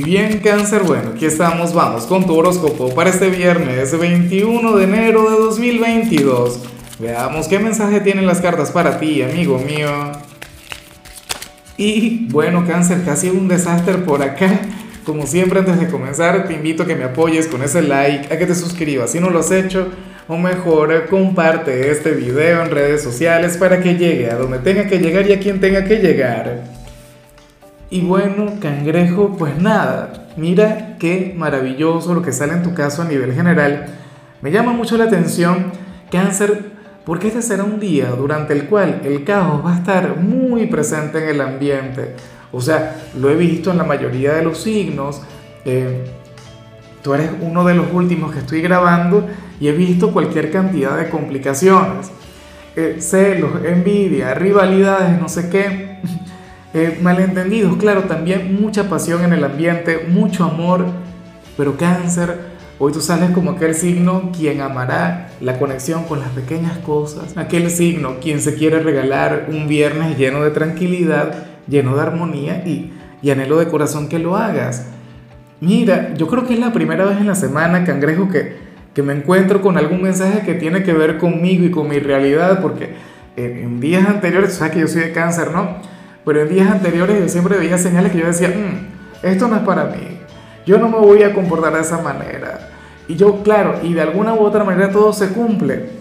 Y bien cáncer, bueno, aquí estamos, vamos con tu horóscopo para este viernes 21 de enero de 2022. Veamos qué mensaje tienen las cartas para ti, amigo mío. Y bueno cáncer, casi un desastre por acá. Como siempre antes de comenzar te invito a que me apoyes con ese like, a que te suscribas si no lo has hecho, o mejor comparte este video en redes sociales para que llegue a donde tenga que llegar y a quien tenga que llegar. Y bueno, cangrejo, pues nada, mira qué maravilloso lo que sale en tu caso a nivel general. Me llama mucho la atención, cáncer, porque este será un día durante el cual el caos va a estar muy presente en el ambiente. O sea, lo he visto en la mayoría de los signos. Eh, tú eres uno de los últimos que estoy grabando y he visto cualquier cantidad de complicaciones. Eh, celos, envidia, rivalidades, no sé qué. Eh, malentendidos, claro, también mucha pasión en el ambiente, mucho amor, pero cáncer, hoy tú sales como aquel signo quien amará la conexión con las pequeñas cosas, aquel signo quien se quiere regalar un viernes lleno de tranquilidad, lleno de armonía y, y anhelo de corazón que lo hagas. Mira, yo creo que es la primera vez en la semana, cangrejo, que, que me encuentro con algún mensaje que tiene que ver conmigo y con mi realidad, porque en, en días anteriores, tú sabes que yo soy de cáncer, ¿no? Pero en días anteriores yo siempre veía señales que yo decía, mm, esto no es para mí, yo no me voy a comportar de esa manera. Y yo, claro, y de alguna u otra manera todo se cumple.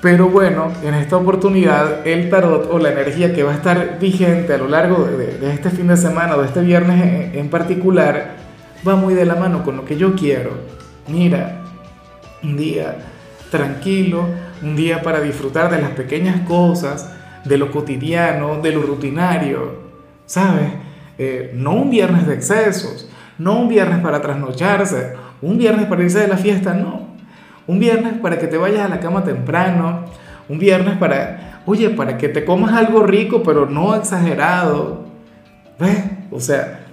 Pero bueno, en esta oportunidad el tarot o la energía que va a estar vigente a lo largo de, este fin de semana o de este viernes en, en particular va muy de la mano con lo que yo quiero. Mira, un día tranquilo, un día para disfrutar de las pequeñas cosas, de lo cotidiano, de lo rutinario, ¿sabes? Eh, no un viernes de excesos, no un viernes para trasnocharse, un viernes para irse de la fiesta, no. Un viernes para que te vayas a la cama temprano, un viernes para, oye, para que te comas algo rico, pero no exagerado. ¿Ves? O sea,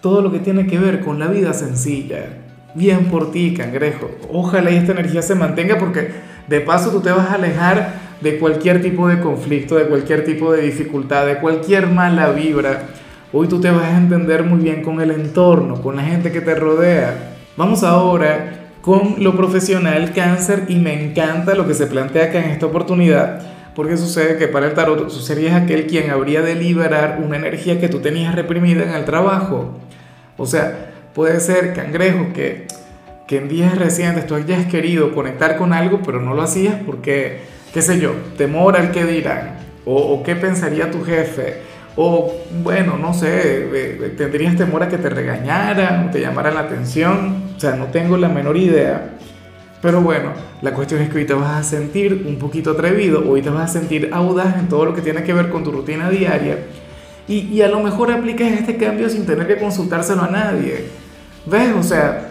todo lo que tiene que ver con la vida sencilla. Bien por ti, cangrejo. Ojalá esta energía se mantenga porque de paso tú te vas a alejar de cualquier tipo de conflicto, de cualquier tipo de dificultad, de cualquier mala vibra. Hoy tú te vas a entender muy bien con el entorno, con la gente que te rodea. Vamos ahora con lo profesional cáncer y me encanta lo que se plantea acá en esta oportunidad porque sucede que para el tarot tú serías aquel quien habría de liberar una energía que tú tenías reprimida en el trabajo. O sea, puede ser cangrejo que, que en días recientes tú hayas querido conectar con algo pero no lo hacías porque qué sé yo, temor al que dirán, o, qué pensaría tu jefe, o bueno, no sé, eh, eh, tendrías temor a que te regañaran, o te llamaran la atención, o sea, no tengo la menor idea. Pero bueno, la cuestión es que hoy te vas a sentir un poquito atrevido, hoy te vas a sentir audaz en todo lo que tiene que ver con tu rutina diaria y, y a lo mejor aplicas este cambio sin tener que consultárselo a nadie. ¿Ves? O sea,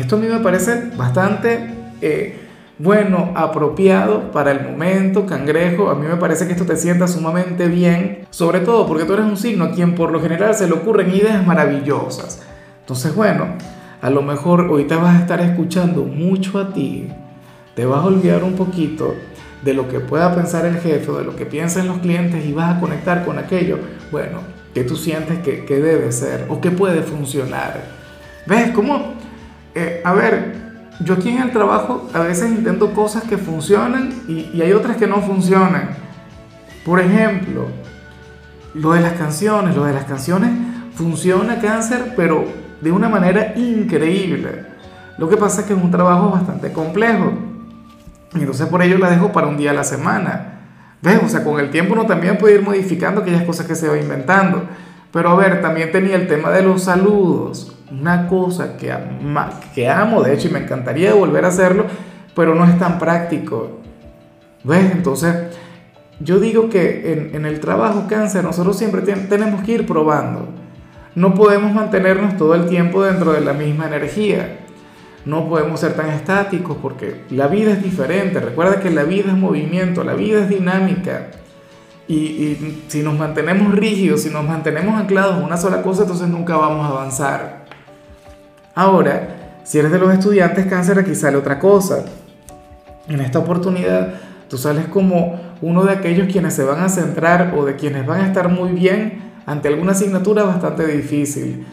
esto a mí me parece bastante eh, bueno, apropiado para el momento, cangrejo. A mí me parece que esto te sienta sumamente bien, sobre todo porque tú eres un signo a quien por lo general se le ocurren ideas maravillosas. Entonces, bueno, a lo mejor hoy te vas a estar escuchando mucho a ti, te vas a olvidar un poquito de lo que pueda pensar el jefe de lo que piensan los clientes y vas a conectar con aquello, bueno, que tú sientes que, que debe ser o que puede funcionar. ¿Ves cómo? Eh, a ver, yo aquí en el trabajo a veces intento cosas que funcionan y, hay otras que no funcionan. Por ejemplo, lo de las canciones, lo de las canciones funciona cáncer, pero de una manera increíble. Lo que pasa es que es un trabajo bastante complejo. Y entonces por ello la dejo para un día a la semana. ¿Ves? O sea, con el tiempo uno también puede ir modificando aquellas cosas que se va inventando. Pero a ver, también tenía el tema de los saludos una cosa que, amo, de hecho, y me encantaría volver a hacerlo, pero no es tan práctico. ¿Ves? Entonces, yo digo que en, en el trabajo cáncer nosotros siempre tenemos que ir probando. No podemos mantenernos todo el tiempo dentro de la misma energía. No podemos ser tan estáticos porque la vida es diferente. Recuerda que la vida es movimiento, la vida es dinámica. Y, y, si nos mantenemos rígidos, si nos mantenemos anclados en una sola cosa, entonces nunca vamos a avanzar. Ahora, si eres de los estudiantes cáncer, aquí sale otra cosa. En esta oportunidad, tú sales como uno de aquellos quienes se van a centrar o de quienes van a estar muy bien ante alguna asignatura bastante difícil.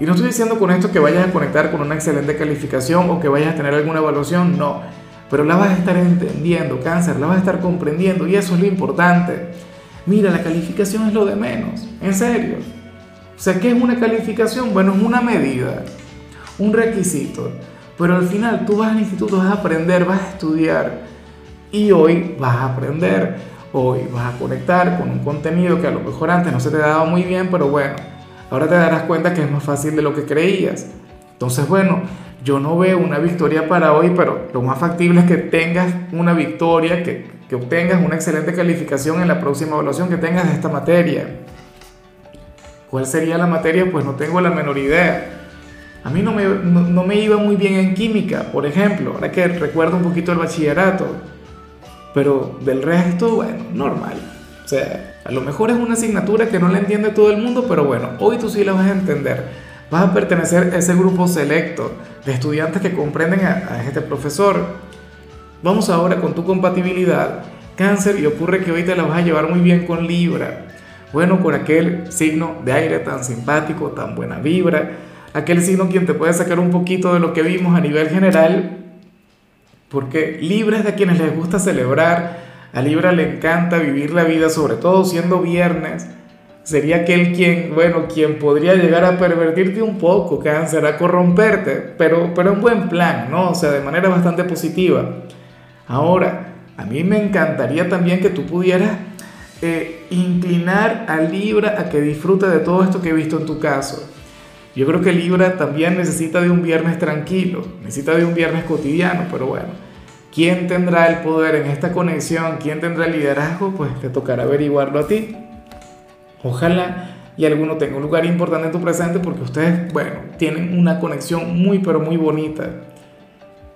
Y no estoy diciendo con esto que vayas a conectar con una excelente calificación o que vayas a tener alguna evaluación, no. Pero la vas a estar entendiendo, cáncer, la vas a estar comprendiendo y eso es lo importante. Mira, la calificación es lo de menos, en serio. O sea, ¿qué es una calificación? Bueno, es una medida, un requisito. Pero al final tú vas al instituto, vas a aprender, vas a estudiar. Y hoy vas a aprender, hoy vas a conectar con un contenido que a lo mejor antes no se te daba muy bien, pero bueno, ahora te darás cuenta que es más fácil de lo que creías. Entonces, bueno, yo no veo una victoria para hoy, pero lo más factible es que tengas una victoria, que, que obtengas una excelente calificación en la próxima evaluación que tengas de esta materia. ¿Cuál sería la materia? Pues no tengo la menor idea. A mí no me, no, me iba muy bien en química, por ejemplo, ahora que recuerdo un poquito el bachillerato. Pero del resto, bueno, normal. O sea, a lo mejor es una asignatura que no la entiende todo el mundo, pero bueno, hoy tú sí la vas a entender. Vas a pertenecer a ese grupo selecto de estudiantes que comprenden a, este profesor. Vamos ahora con tu compatibilidad, cáncer, y ocurre que hoy te la vas a llevar muy bien con Libra. Bueno, con aquel signo de aire tan simpático, tan buena vibra, aquel signo quien te puede sacar un poquito de lo que vimos a nivel general, porque Libra es de quienes les gusta celebrar, a Libra le encanta vivir la vida, sobre todo siendo viernes. Sería aquel quien, bueno, quien podría llegar a pervertirte un poco, cáncer, a corromperte, pero, pero en buen plan, ¿no? O sea, de manera bastante positiva. Ahora, a mí me encantaría también que tú pudieras eh, inclinar a Libra a que disfrute de todo esto que he visto en tu caso. Yo creo que Libra también necesita de un viernes tranquilo, necesita de un viernes cotidiano, pero bueno, ¿quién tendrá el poder en esta conexión? ¿Quién tendrá el liderazgo? Pues te tocará averiguarlo a ti. Ojalá y alguno tenga un lugar importante en tu presente porque ustedes, bueno, tienen una conexión muy pero muy bonita.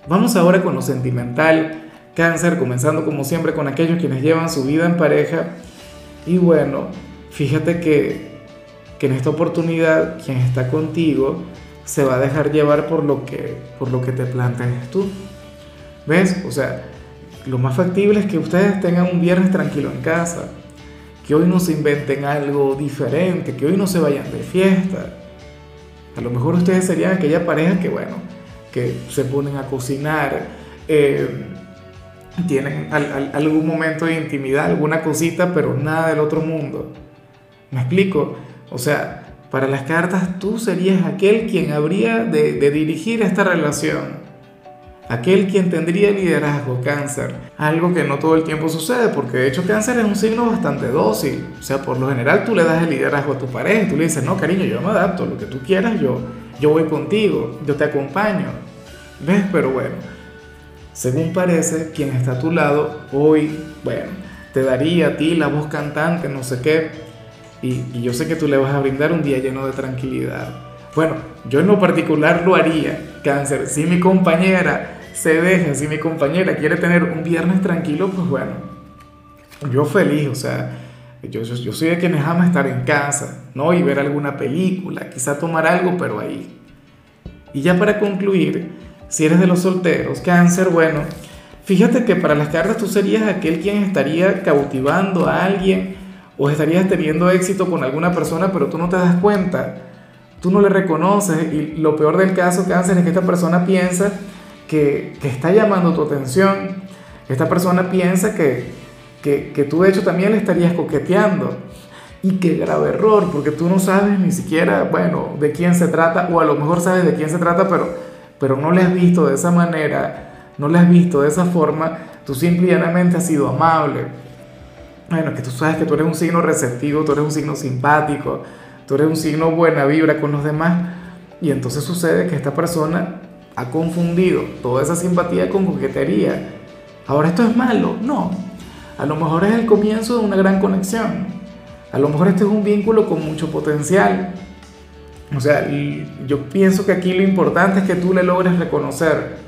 Vamos ahora con lo sentimental. Cáncer, comenzando como siempre con aquellos quienes llevan su vida en pareja y bueno, fíjate que, en esta oportunidad quien está contigo se va a dejar llevar por lo que, por lo que te plantees tú. ¿Ves? O sea, lo más factible es que ustedes tengan un viernes tranquilo en casa, que hoy no se inventen algo diferente, que hoy no se vayan de fiesta. A lo mejor ustedes serían aquella pareja que, bueno, que se ponen a cocinar, eh, tienen algún momento de intimidad, alguna cosita, pero nada del otro mundo. ¿Me explico? O sea, para las cartas tú serías aquel quien habría de, dirigir esta relación. Aquel quien tendría liderazgo, cáncer. Algo que no todo el tiempo sucede, porque de hecho cáncer es un signo bastante dócil. O sea, por lo general tú le das el liderazgo a tu pareja tú le dices, no, cariño, yo me adapto, lo que tú quieras, yo, yo voy contigo, yo te acompaño. ¿Ves? Pero bueno según parece, quien está a tu lado hoy, bueno, te daría a ti la voz cantante, no sé qué, y, yo sé que tú le vas a brindar un día lleno de tranquilidad. Bueno, yo en lo particular lo haría, cáncer. Si mi compañera se deja, si mi compañera quiere tener un viernes tranquilo, pues bueno, yo feliz, o sea, yo, yo, yo, soy de quienes ama estar en casa, ¿no? Y ver alguna película, quizá tomar algo, pero ahí. Y ya para concluir, si eres de los solteros, cáncer, bueno, fíjate que para las cartas tú serías aquel quien estaría cautivando a alguien o estarías teniendo éxito con alguna persona, pero tú no te das cuenta, tú no le reconoces y lo peor del caso, cáncer, es que esta persona piensa que, que está llamando tu atención, esta persona piensa que, que, que tú de hecho también le estarías coqueteando. Y qué grave error, porque tú no sabes ni siquiera, bueno, de quién se trata, o a lo mejor sabes de quién se trata, pero pero no le has visto de esa manera, no le has visto de esa forma, tú simplemente has sido amable. Bueno, que tú sabes que tú eres un signo receptivo, tú eres un signo simpático, tú eres un signo buena vibra con los demás. Y entonces sucede que esta persona ha confundido toda esa simpatía con coquetería. Ahora esto es malo, no. A lo mejor es el comienzo de una gran conexión. A lo mejor este es un vínculo con mucho potencial. O sea, yo pienso que aquí lo importante es que tú le logres reconocer,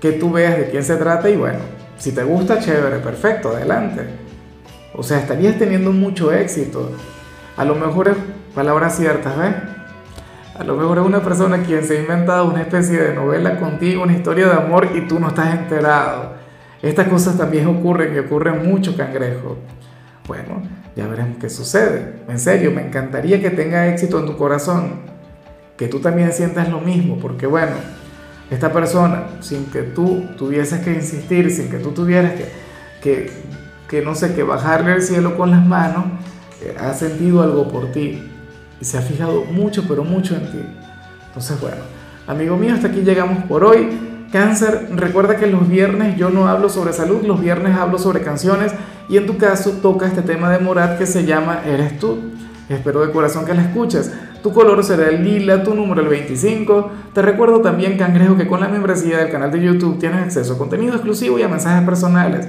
que tú veas de quién se trata y bueno, si te gusta, chévere, perfecto, adelante. O sea, estarías teniendo mucho éxito. A lo mejor es palabras ciertas, ¿ves? A lo mejor es una persona quien se ha inventado una especie de novela contigo, una historia de amor y tú no estás enterado. Estas cosas también ocurren y ocurren mucho, cangrejo. Bueno, ya veremos qué sucede. En serio, me encantaría que tenga éxito en tu corazón que tú también sientas lo mismo, porque bueno, esta persona, sin que tú tuvieses que insistir, sin que tú tuvieras que, que, que no sé, que bajarle el cielo con las manos, eh, ha sentido algo por ti y se ha fijado mucho, pero mucho en ti. Entonces, bueno, amigo mío, hasta aquí llegamos por hoy. Cáncer, recuerda que los viernes yo no hablo sobre salud, los viernes hablo sobre canciones y en tu caso toca este tema de Morat que se llama Eres tú. Espero de corazón que la escuches. Tu color será el lila, tu número el 25. Te recuerdo también, cangrejo, que con la membresía del canal de YouTube tienes acceso a contenido exclusivo y a mensajes personales.